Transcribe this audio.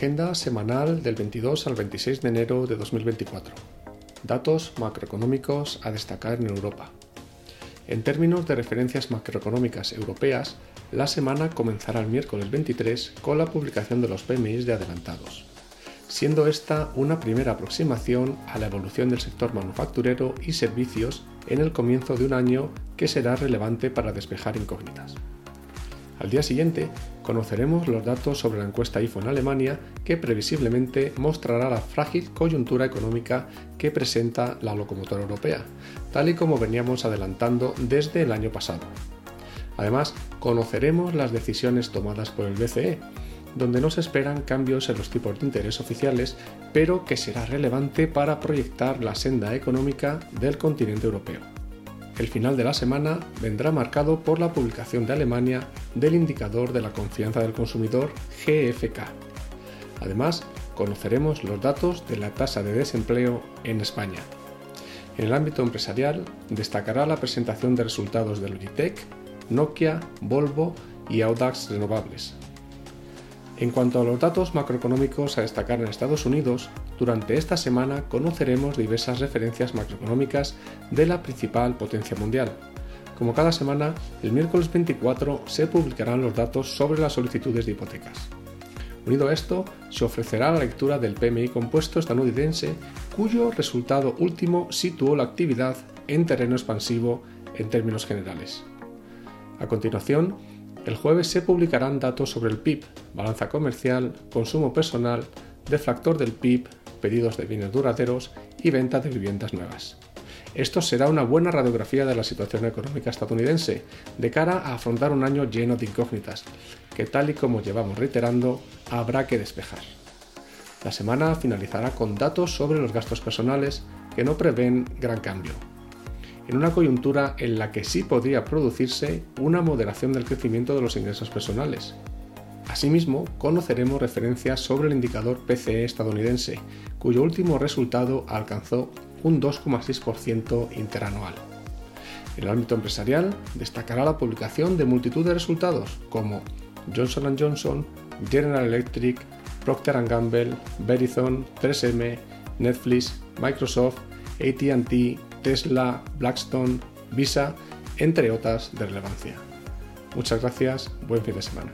Agenda semanal del 22 al 26 de enero de 2024. Datos macroeconómicos a destacar en Europa. En términos de referencias macroeconómicas europeas, la semana comenzará el miércoles 23 con la publicación de los PMI de adelantados, siendo esta una primera aproximación a la evolución del sector manufacturero y servicios en el comienzo de un año que será relevante para despejar incógnitas. Al día siguiente conoceremos los datos sobre la encuesta IFO en Alemania que previsiblemente mostrará la frágil coyuntura económica que presenta la locomotora europea, tal y como veníamos adelantando desde el año pasado. Además, conoceremos las decisiones tomadas por el BCE, donde no se esperan cambios en los tipos de interés oficiales, pero que será relevante para proyectar la senda económica del continente europeo. El final de la semana vendrá marcado por la publicación de Alemania del indicador de la confianza del consumidor GFK. Además, conoceremos los datos de la tasa de desempleo en España. En el ámbito empresarial, destacará la presentación de resultados de Logitech, Nokia, Volvo y Audax Renovables, en cuanto a los datos macroeconómicos a destacar en Estados Unidos, durante esta semana conoceremos diversas referencias macroeconómicas de la principal potencia mundial. Como cada semana, el miércoles 24 se publicarán los datos sobre las solicitudes de hipotecas. Unido a esto, se ofrecerá la lectura del PMI compuesto estadounidense, cuyo resultado último situó la actividad en terreno expansivo en términos generales. A continuación, el jueves se publicarán datos sobre el PIB, balanza comercial, consumo personal, deflactor del PIB, pedidos de bienes duraderos y venta de viviendas nuevas. Esto será una buena radiografía de la situación económica estadounidense de cara a afrontar un año lleno de incógnitas, que tal y como llevamos reiterando, habrá que despejar. La semana finalizará con datos sobre los gastos personales que no prevén gran cambio, en una coyuntura en la que sí podría producirse una moderación del crecimiento de los ingresos personales. Asimismo, conoceremos referencias sobre el indicador PCE estadounidense, cuyo último resultado alcanzó un 2,6% interanual. En el ámbito empresarial, destacará la publicación de multitud de resultados como Johnson Johnson, General Electric, Procter Gamble, Verizon, 3M, Netflix, Microsoft, ATT, Tesla, Blackstone, Visa, entre otras de relevancia. Muchas gracias, buen fin de semana.